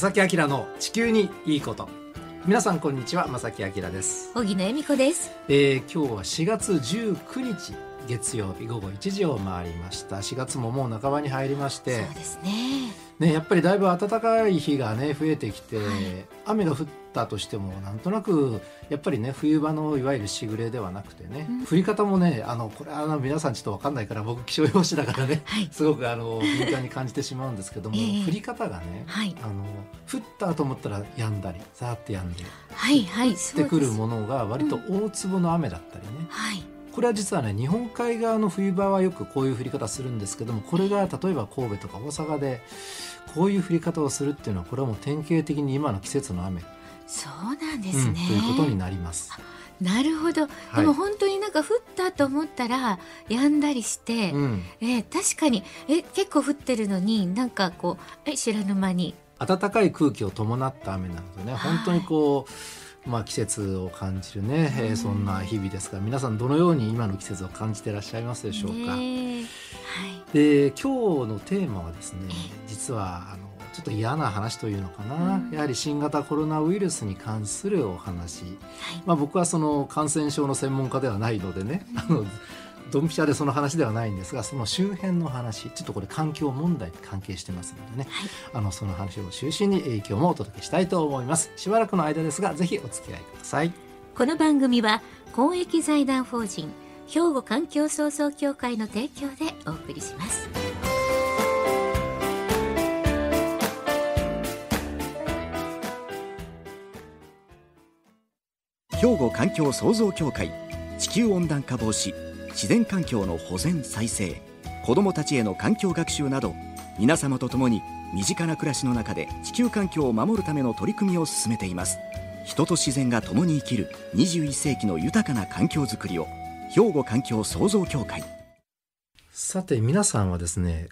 正木明の地球にいいこと。皆さんこんにちは正木明です、小木野恵美子です。えー、今日は4月19日月曜日午後1時を回りました。4月ももう半ばに入りまして。そうですね。ねやっぱりだいぶ暖かい日がね増えてきて、はい。雨が降ったとしてもなんとなくやっぱりね冬場のいわゆるしぐれではなくてね、うん降り方もねあのこれはあの皆さんちょっとわかんないから僕気象予報士だからね はい。すごくあの敏感に感じてしまうんですけども、ええ降り方がねはい。あの降ったと思ったら止んだりさーって止んではい。はい。降ってくるものが割と大粒の雨だったりね、はい。これは実はね日本海側の冬場はよくこういう降り方するんですけどもこれが例えば神戸とか大阪でこういう降り方をするっていうのはこれはもう典型的に今の季節の雨、そうなんでうんすね。ということになります。なるほど。はいでも本当になんか降ったと思ったら止んだりして、うん、えー確かにえ結構降ってるのになんかこうえ知らぬ間に暖かい空気を伴った雨なのでねはい本当にこう、まあ、季節を感じるね、えーうんそんな日々ですが皆さんどのように今の季節を感じていらっしゃいますでしょうか。ねで今日のテーマはですねええ実はあのちょっと嫌な話というのかな、うん。やはり新型コロナウイルスに関するお話、はい。まあ、僕はその感染症の専門家ではないのでね、あのドンピシャでその話ではないんですがその周辺の話ちょっとこれ環境問題に関係してますのでね。はい。あのその話を中心に影響もお届けしたいと思います。しばらくの間ですがぜひお付き合いください。この番組は公益財団法人兵庫環境創造協会の提供でお送りします。兵庫環境創造協会地球温暖化防止自然環境の保全再生子どもたちへの環境学習など皆様と共に身近な暮らしの中で地球環境を守るための取り組みを進めています。人と自然が共に生きる21世紀の豊かな環境づくりを兵庫環境創造協会。さて皆さんはですね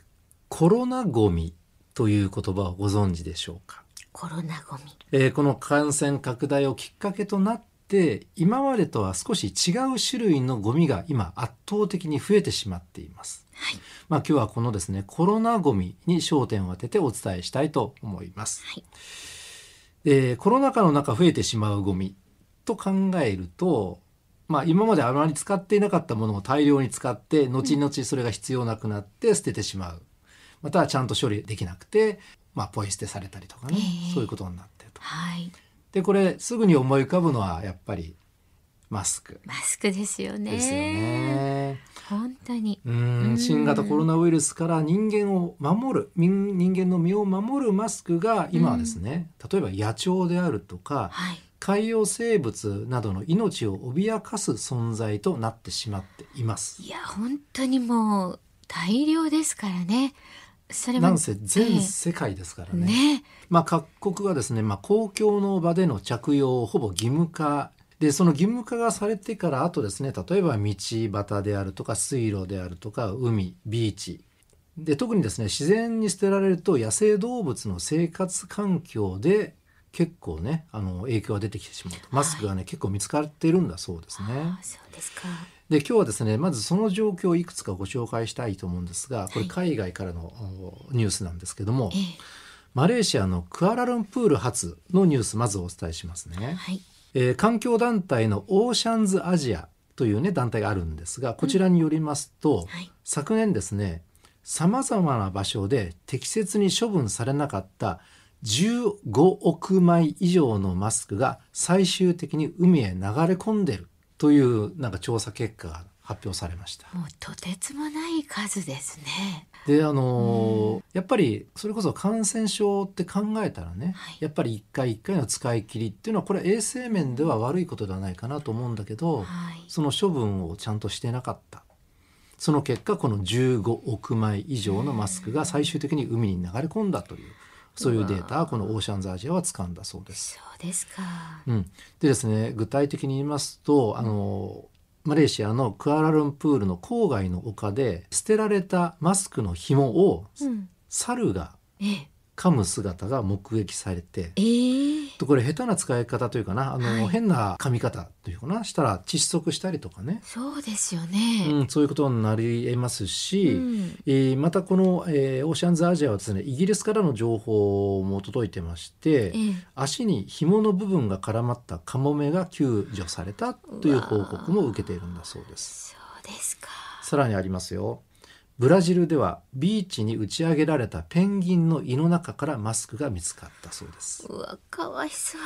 コロナごみという言葉をご存知でしょうか？コロナごみ。えーこの感染拡大をきっかけとなって今までとは少し違う種類のゴミが今圧倒的に増えてしまっています。はい。まあ、今日はこのですねコロナゴミに焦点を当ててお伝えしたいと思います。はい。でコロナ禍の中増えてしまうゴミと考えると、まあ、今まであまり使っていなかったものを大量に使って後々それが必要なくなって捨ててしまうまたはちゃんと処理できなくて、まあ、ポイ捨てされたりとかね、ええそういうことになってると。はい。でこれすぐに思い浮かぶのはやっぱりマスクマスクですよね。ですよね。本当に。ううんん新型コロナウイルスから人間を守る人人間の身を守るマスクが今はですね、例えば野鳥であるとかはい。海洋生物などの命を脅かす存在となってしまっています。いや本当にもう大量ですからね。それもなんせ全え世界ですからえね。ね。まあ各国がですね、まあ、公共の場での着用をほぼ義務化でその義務化がされてからあとですね例えば道端であるとか水路であるとか海ビーチで特にですね自然に捨てられると野生動物の生活環境で結構ねあの影響が出てきてしまうとマスクがね、結構見つかっているんだそうですね。あそうですか。で今日はですねまずその状況をいくつかご紹介したいと思うんですがこれ海外からのおニュースなんですけども、えマレーシアのクアラルンプール発のニュースまずお伝えしますえね、はい。えー環境団体のオーシャンズアジアというね団体があるんですがこちらによりますと、はい。昨年ですねさまざまな場所で適切に処分されなかった15億枚以上のマスクが最終的に海へ流れ込んでるというなんか調査結果が発表されました。もうとてつもない数ですね。であのーやっぱりそれこそ感染症って考えたらね、はいやっぱり一回一回の使い切りっていうのはこれ衛生面では悪いことではないかなと思うんだけど、はい。その処分をちゃんとしてなかったその結果この15億枚以上のマスクが最終的に海に流れ込んだというそういうデータはこのオーシャンズアジアは掴んだそうです。そうですか。うん、でですね具体的に言いますとあのマレーシアのクアラルンプールの郊外の丘で捨てられたマスクの紐をうん。猿がええ。噛む姿が目撃されてえー、とこれ下手な使い方というかなあの、はい変な噛み方というかなしたら窒息したりとかね、そうですよね。うん、そういうことになり得ますし、うんえーまたこの、えーオーシャンズアジアはですねイギリスからの情報も届いてまして、ええ足に紐の部分が絡まったカモメが救助されたという報告も受けているんだそうです。そうですか。さらにありますよ。ブラジルではビーチに打ち上げられたペンギンの胃の中からマスクが見つかったそうです。うわ、かわいそう。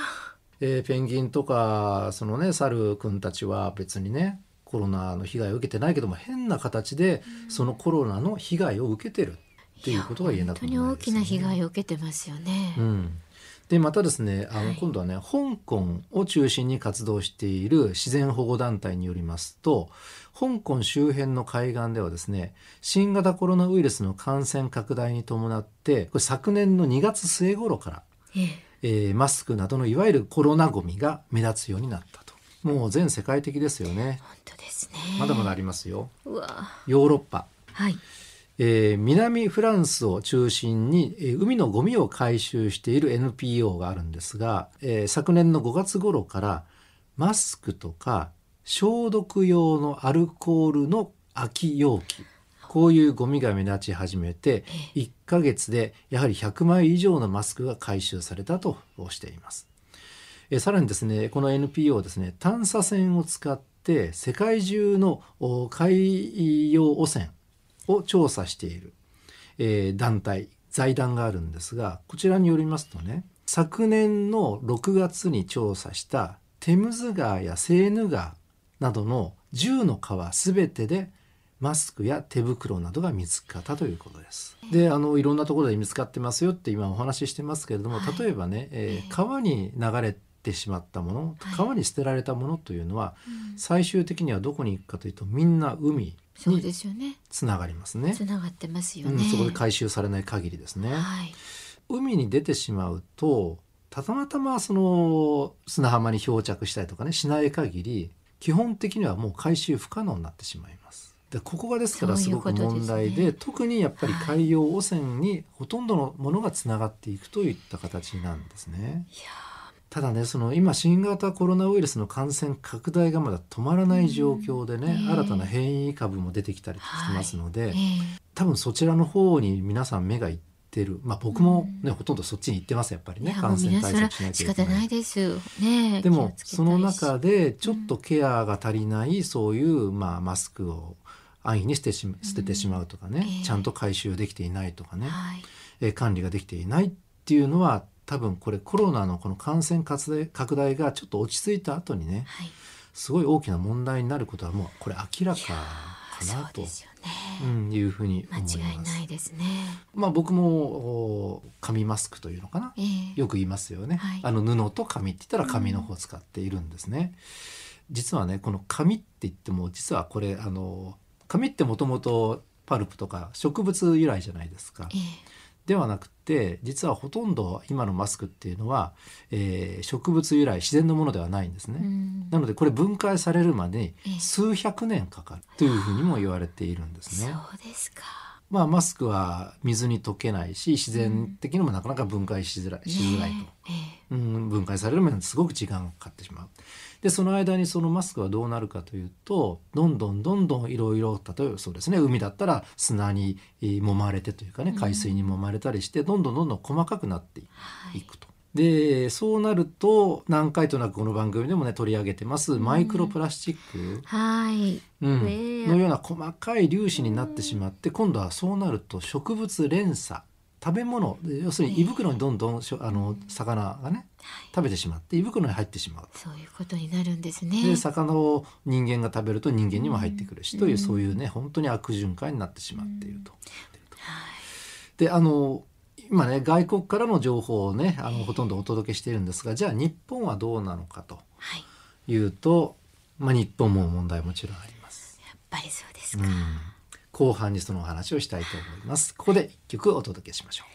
えーペンギンとかそのね猿くんたちは別にねコロナの被害を受けてないけども変な形でそのコロナの被害を受けてるっていうことが言えなくもない本当に大きな被害を受けてますよね。うん、でまたですねあの、はい今度はね香港を中心に活動している自然保護団体によりますと香港周辺の海岸ではですね新型コロナウイルスの感染拡大に伴ってこれ昨年の2月末頃から、えええーマスクなどのいわゆるコロナゴミが目立つようになったともう全世界的ですよね本当ですね。まだまだありますようわ。ヨーロッパはい。えー南フランスを中心に、えー海のゴミを回収している NPO があるんですが、えー昨年の5月頃からマスクとか消毒用のアルコールの空き容器こういうゴミが目立ち始めて1ヶ月でやはり100枚以上のマスクが回収されたとしています。えーさらにですねこの NPO はですね探査船を使って世界中のお海洋汚染を調査している、えー団体財団があるんですがこちらによりますとね昨年の6月に調査したテムズ川やセーヌ川などの10の川全てでマスクや手袋などが見つかったということです。であのいろんなところで見つかってますよって今お話ししてますけれども、例えばね、えー川に流れてしまったもの、はい川に捨てられたものというのは、うん最終的にはどこに行くかというとみんな海にですよね。つながりますね。つながってますようん、ね。そこで回収されない限りですね。はい。海に出てしまうとたまたまその砂浜に漂着したりとかねしない限り基本的にはもう回収不可能になってしまいます。でここがですからすごく問題で特にやっぱり海洋汚染にほとんどのものがつながっていくといった形なんですね。いやただねその今新型コロナウイルスの感染拡大がまだ止まらない状況でね、うん。ええ新たな変異株も出てきたりしてますので、ーえ多分そちらの方に皆さん目がいってる。まあ僕もね、ほとんどそっちに行ってますやっぱりね感染対策しなき仕ゃいけない。方ないです。ね。でもその中でちょっとケアが足りないそういう、まあ、マスクを安易に捨てし捨ててしまうとかね、ええ。ちゃんと回収できていないとかね、はい。えー管理ができていないっていうのは多分これコロナのこの感染拡大がちょっと落ち着いた後にねはい。すごい大きな問題になることはもうこれ明らかかなとうね。んいうふうに間思い違います。ないですね。まあ僕もお紙マスクというのかなええよく言いますよね、はいあの布と紙って言ったら紙の方を使っているんですね、実はねこの紙って言っても実はこれあの紙ってもともとパルプとか植物由来じゃないですかええではなくて実はほとんど今のマスクっていうのは、えー植物由来自然のものではないんですね、うんなのでこれ分解されるまで数百年かかるというふうにも言われているんですね。そうですか。まあマスクは水に溶けないし自然的にもなかなか分解しづらい,、しづらいと。ねええうん、分解されるまですごく時間がかかってしまう。でその間にそのマスクはどうなるかというとどんどんどんどんいろいろ例えばそうですね海だったら砂にえー揉まれてというかね海水に揉まれたりしてどんどんどんどん細かくなっていはい。くと。でそうなると何回となくこの番組でもね取り上げてますマイクロプラスチック、はい。うん。のような細かい粒子になってしまって今度はそうなると植物連鎖食べ物要するに胃袋にどんどんしょあの魚がね食べてしまって胃袋に入ってしまう。そういうことになるんですね。で魚を人間が食べると人間にも入ってくるし、というそういうね本当に悪循環になってしまっていると。であの今ね外国からの情報をねあのほとんどお届けしているんですがじゃあ日本はどうなのかとはい。いうと、まあ、日本も問題もちろんあります。やっぱりそうですか。うん後半にそのお話をしたいと思います。ここで一曲お届けしましょう。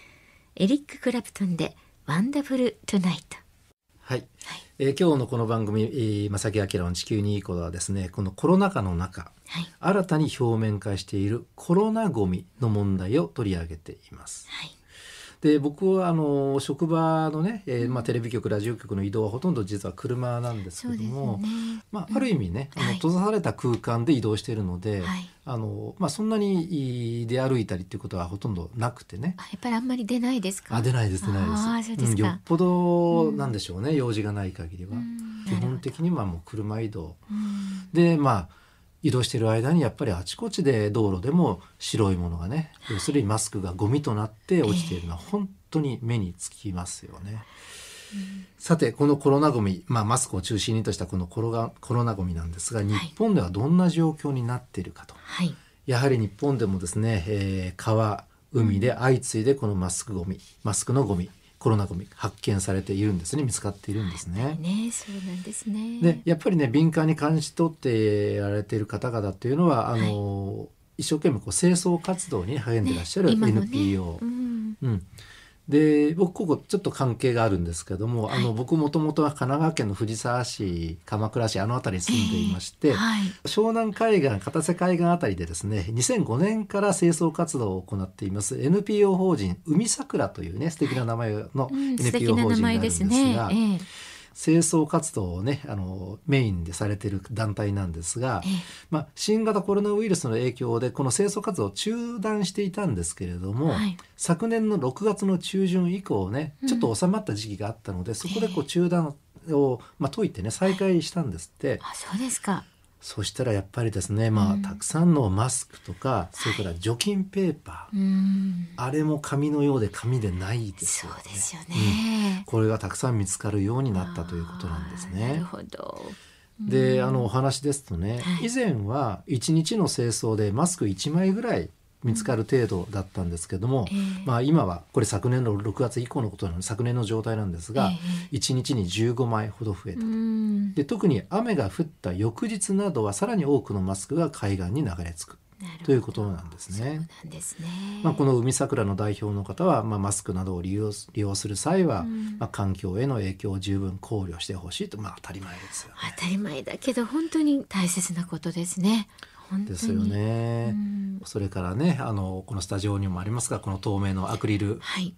エリック・クラプトンで Wonderful Tonight。はい、えー今日のこの番組、えー、正木明の地球にいいことはですねこのコロナ禍の中はい。新たに表面化しているコロナごみの問題を取り上げています。はい。で僕はあの職場のね、えーまあ、テレビ局ラジオ局の移動はほとんど実は車なんですけども、ね。まあ、ある意味ね、あのはい。閉ざされた空間で移動しているので、はい。あのまあ、そんなに出歩いたりっていうことはほとんどなくてね。あやっぱりあんまり出ないですか？あ出ないです出ないです。あーそうですか。んよっぽどなんでしょうね、用事がない限りは。うん。基本的にはもう車移動。うん。でまあ移動している間にやっぱりあちこちで道路でも白いものがね要するにマスクがゴミとなって落ちているのは本当に目につきますよね。さてこのコロナゴミ、まあ、マスクを中心にとしたこのコロナコロナゴミなんですが日本ではどんな状況になっているかと、はい。やはり日本でもですね、えー川海で相次いでこのマスクゴミマスクのゴミコロナゴミ発見されているんですね見つかっているんですね。ね、そうなんですね。でやっぱりね敏感に感じ取ってやられている方々っていうのはあの、一生懸命こう清掃活動に励んでいらっしゃるね今もね NPO、うん。うん、で僕ここちょっと関係があるんですけども、あの僕もともとは神奈川県の藤沢市鎌倉市あの辺りに住んでいまして、はい。湘南海岸片瀬海岸あたりでですね2005年から清掃活動を行っています NPO 法人海桜というね素敵な名前の NPO 法人があるんです。が、ええ清掃活動をねあのメインでされている団体なんですが、ええまあ、新型コロナウイルスの影響でこの清掃活動を中断していたんですけれども、はい昨年の6月の中旬以降ねちょっと収まった時期があったので、そこでこう中断を、まあ、解いてね再開したんですって。あ、そうですか。そしたらやっぱりですね、まあうんたくさんのマスクとか、それから除菌ペーパー、うん。あれも紙のようで紙でないですそよね。うですようんね。これがたくさん見つかるようになったということなんですあーなるね。ほど。で、あのお話ですとね、はい以前は1日の清掃でマスク1枚ぐらい見つかる程度だったんですけども、ええまあ今はこれ昨年の6月以降のことなので昨年の状態なんですが、え1日に15枚ほど増えた。うん。で特に雨が降った翌日などはさらに多くのマスクが海岸に流れ着くということなんですね。そうなんですね。まあ、この海桜の代表の方は、まあ、マスクなどを利用す利用する際は、うんまあ、環境への影響を十分考慮してほしいと、まあ、当たり前ですよね。当たり前だけど本当に大切なことですね。ですよ。ね。うんそれからねあのこのスタジオにもありますがこの透明のアクリルはい。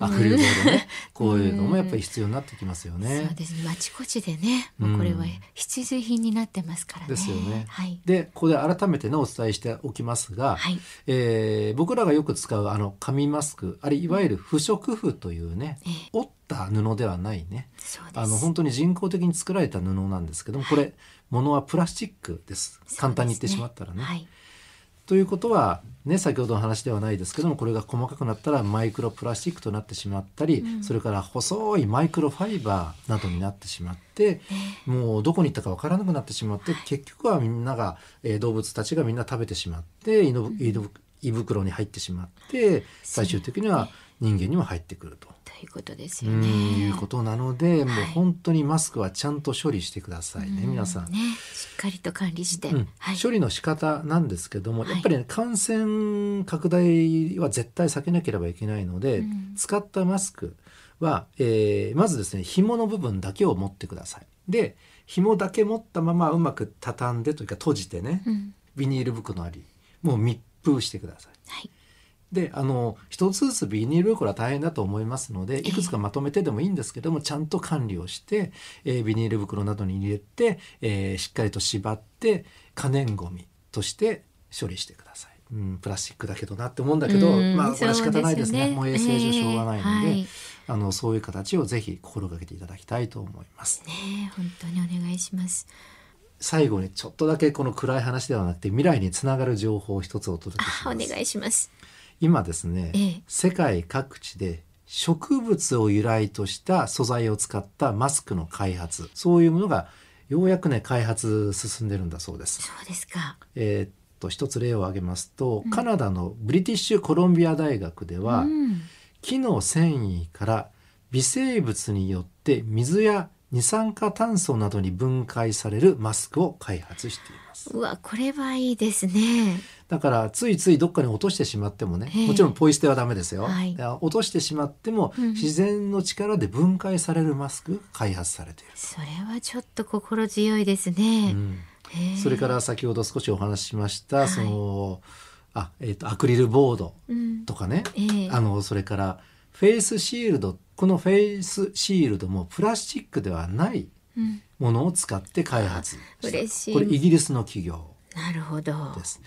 アクリルボードね、こういうのもやっぱり必要になってきますよね。そうですね。あちこちでね、もうこれはうん必需品になってますからね。ですよねはい。でここで改めてねお伝えしておきますが、はい。えー僕らがよく使うあの紙マスクあれいわゆる不織布というね、ええ折った布ではないねそうです。あの本当に人工的に作られた布なんですけどもこれ物はプラスチックです簡単に言ってしまったらね。はい。ということは、ね、先ほどの話ではないですけどもこれが細かくなったらマイクロプラスチックとなってしまったり、それから細いマイクロファイバーなどになってしまって、もうどこに行ったかわからなくなってしまって、結局はみんなが、えー動物たちがみんな食べてしまって胃の胃袋に入ってしまって最終的には人間にも入ってくると。ということですうんよね。いうことなので、もうはい本当にマスクはちゃんと処理してくださいね、うん皆さん。ね、しっかりと管理して。うんはい。処理の仕方なんですけども、はいやっぱり、ね、感染拡大は絶対避けなければいけないので、うん使ったマスクは、えーまずですね紐の部分だけを持ってください。で紐だけ持ったままうまく畳んでというか閉じてね、うん。ビニール袋ありもう密封してください。はい。であの一つずつビニール袋は大変だと思いますのでいくつかまとめてでもいいんですけどもちゃんと管理をして、えービニール袋などに入れて、えーしっかりと縛って可燃ごみとして処理してください。うん、プラスチックだけどなって思うんだけど、うんまあこれは仕方ないですねそうもう衛生上しょうがないので、えーはいあのそういう形をぜひ心がけていただきたいと思います。ね、本当にお願いします。最後にちょっとだけこの暗い話ではなくて未来につながる情報を一つお届けします。願いします。今ですね、ええ世界各地で植物を由来とした素材を使ったマスクの開発そういうものがようやくね開発進んでるんだそうです。そうですか。えーっと一つ例を挙げますと、カナダのブリティッシュコロンビア大学では、うん。木の繊維から微生物によって水や二酸化炭素などに分解されるマスクを開発しています。うわ、これはいいですね。だからついついどっかに落としてしまってもね、ええ。もちろんポイ捨てはダメですよ、はい。落としてしまっても、うん。自然の力で分解されるマスクが開発されている、それはちょっと心強いですね。うん。それから先ほど少しお話ししました、はい。そのあ、えー、とアクリルボードうん。とかね、ええ。あのそれからフェイスシールドこのフェイスシールドもプラスチックではないうん。ものを使って開発。した嬉しい。これイギリスの企業なるほど。です。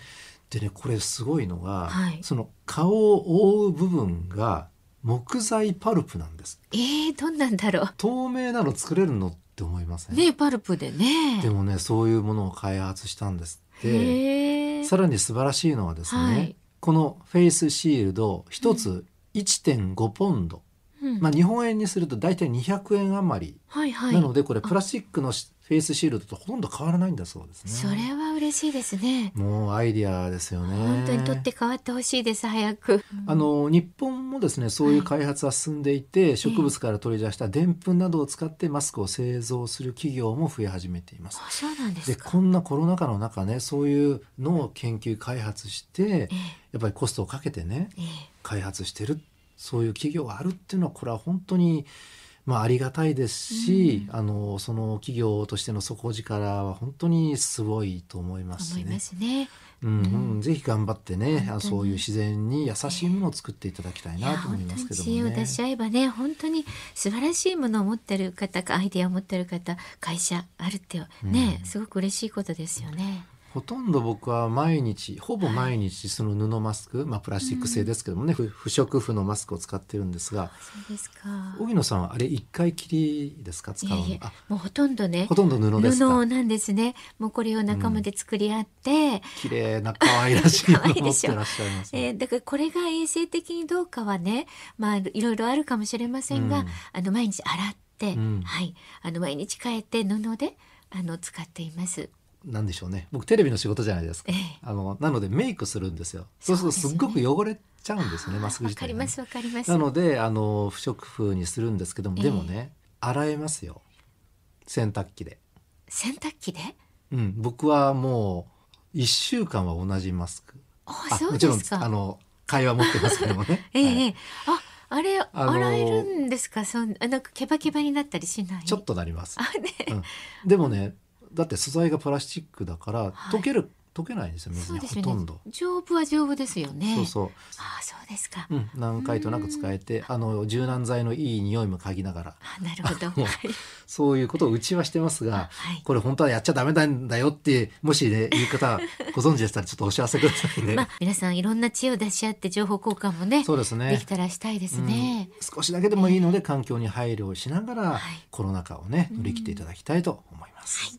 でねこれすごいのが、はい。その顔を覆う部分が木材パルプなんです。えー、どんなんだろ透明なの作れるのって思いませ、うん？ねパルプでね。でもねそういうものを開発したんですって。さらに素晴らしいのはですね、はい。このフェイスシールド一つ1.5ポンド、うん。まあ日本円にすると大体200円余り、はいはい。なのでこれプラスチックのしフェイスシールドとほとんど変わらないんだそうですね。それは嬉しいですね。もうアイディアですよね。本当に取って変わってほしいです早く。あの日本もですねそういう開発は進んでいて、植物から取り出したでんぷんなどを使ってマスクを製造する企業も増え始めています。あそうなんですでかこんなコロナ禍の中ねそういうのを研究開発してええ。やっぱりコストをかけてねええ。開発してるそういう企業があるっていうのはこれは本当にまあありがたいですし、あのその企業としての底力は本当にすごいと思いますしね思いま。すねうんうん、ぜひ頑張ってね、そういう自然に優しいものを作っていただきたいなと思いますけど知恵をもね。出し合えばね本当に素晴らしいものを持ってる方かアイデアを持ってる方会社あるってね、うんすごく嬉しいことですよね。ほとんど僕は毎日ほぼ毎日その布マスク、まあプラスチック製ですけどもね、不不織布のマスクを使ってるんですがそうですか。荻野さんはあれ一回きりですか？使うの。いやいやあ。もうほとんどねほとんど布ですか？布なんですね。もうこれを仲間で作り合って、綺麗な可愛らしいものを持っらっしゃいますね、えーだからこれが衛生的にどうかはね、まあいろいろあるかもしれませんが、うん。あの毎日洗って、うん。はい、あの毎日変えて布であの使っています。なんでしょうね。僕テレビの仕事じゃないですか、ええ。あのなのでメイクするんですよ。そうするとすっごく汚れちゃうんですねマスクわ自体がね。かりますわかります。なのであの不織布にするんですけども、ええ。でもね洗えますよ。洗濯機で、洗濯機で？うん、僕はもう1週間は同じマスク。あ、そうもちろん。あの会話持ってますけどもね、ええはい。ええあ、あれ、あのー洗えるんですか？そんあなんかケバケバになったりしない？ちょっとなります、あね。うん、でもねだって素材がプラスチックだからはい溶ける、溶けないんですよ水にねほとんど。そう,、丈夫は丈夫ですよね。そうあ、そうですか。うん、何回となく使えてあの柔軟剤のいい匂いも嗅ぎながらあ、なるほど。そういうことをうちはしてますが、はいこれ本当はやっちゃダメなんだよってもしね言い方ご存知でしたらちょっとお知らせくださいね。まあ、皆さんいろんな知恵を出し合って情報交換もねそうですねできたらしたいですね。うん少しだけでもいいので環境に配慮をしながら、はいコロナ禍をね乗り切っていただきたいと思います。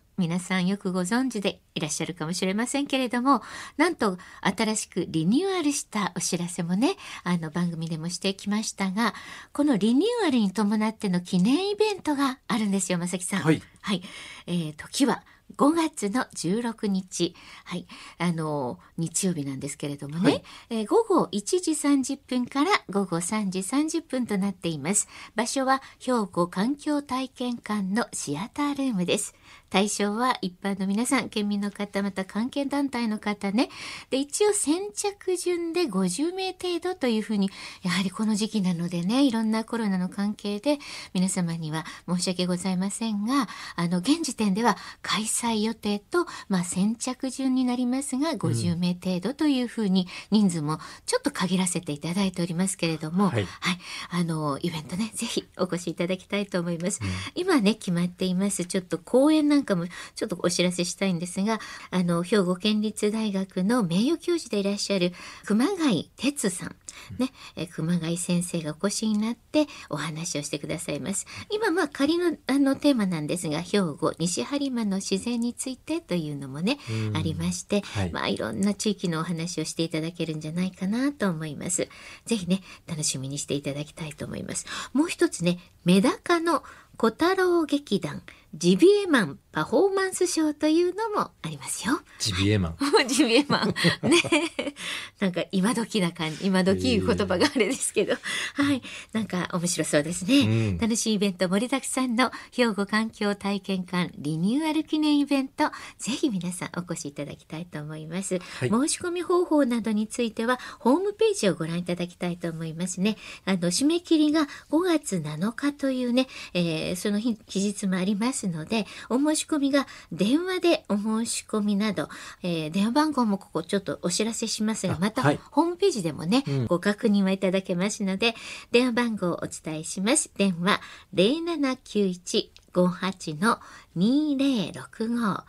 皆さんよくご存知でいらっしゃるかもしれませんけれども、なんと新しくリニューアルしたお知らせもね、あの番組でもしてきましたが、このリニューアルに伴っての記念イベントがあるんですよ、まさきさん。はい。はい。えー、時は5月の16日。はい。あのー日曜日なんですけれどもね。はいえー午後1時30分から午後3時30分となっています。場所は兵庫環境体験館のシアタールームです。対象は一般の皆さん、県民の方、また関係団体の方ね。で、一応先着順で50名程度というふうに、やはりこの時期なのでね、いろんなコロナの関係で皆様には申し訳ございませんが、あの、現時点では開催予定と、まあ先着順になりますが、50名程度というふうに人数もちょっと限らせていただいておりますけれども、はいあの、イベントね、ぜひお越しいただきたいと思います。今ね、決まっています。ちょっと講演なんかもちょっとお知らせしたいんですが、あの、兵庫県立大学の名誉教授でいらっしゃる熊谷哲さん。ね、え熊谷先生がお越しになってお話をしてくださいます。今、まあ、仮のあのテーマなんですが、兵庫西播磨の自然についてというのもね、うんありまして、はいまあ、いろんな地域のお話をしていただけるんじゃないかなと思います。ぜひね、楽しみにしていただきたいと思います。もう一つね、メダカの小太郎劇団ジビエマンパフォーマンス賞というのもありますよ。ジビエマン。ジビエマン。ね。なんか今時な感じ、今時いう言葉があれですけど。はい。なんか面白そうですね。うん、楽しいイベント盛りだくさんの兵庫環境体験館リニューアル記念イベント、ぜひ皆さんお越しいただきたいと思います。はい、申し込み方法などについては、ホームページをご覧いただきたいと思いますね。あの、締め切りが5月7日というね、えー、その日、期日もありますので、お申し込みが電話でお申し込みなど、えー、電話番号もここちょっとお知らせしますが、また、はい、ホームページでもね、うん、ご確認はいただけますので、電話番号をお伝えします。電話0791-58の2065。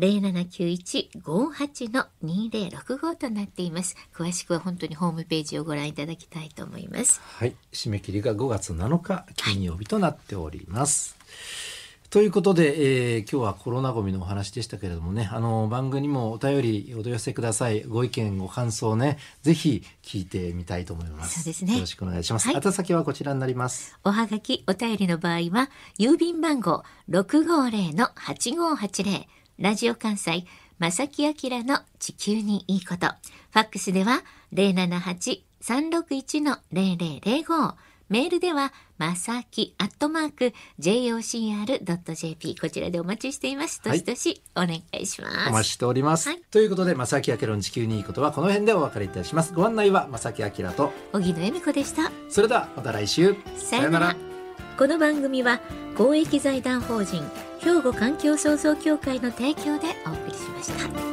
0791-58-2065となっています。詳しくは本当にホームページをご覧いただきたいと思います。はい。締め切りが5月7日金曜日となっております。はいということで、えー、今日はコロナごみのお話でしたけれどもね、あの、番組にもお便りお寄せください。ご意見、ご感想ね、ぜひ聞いてみたいと思います。そうですね。よろしくお願いします。はい、宛先はこちらになります。おはがき、お便りの場合は、郵便番号650-8580、ラジオ関西、正木明の地球にいいこと。ファックスでは、078-361-0005。メールでは、まさきアットマーク jocr.jp こちらでお待ちしています。どしどしお願いします。はい、お待ちしております。はい、ということで、まさきあきらの地球にいいことはこの辺でお別れいたします。ご案内はまさきあきらと小木野恵美子でした。それではまた来週。さよなら。この番組は公益財団法人兵庫環境創造協会の提供でお送りしました。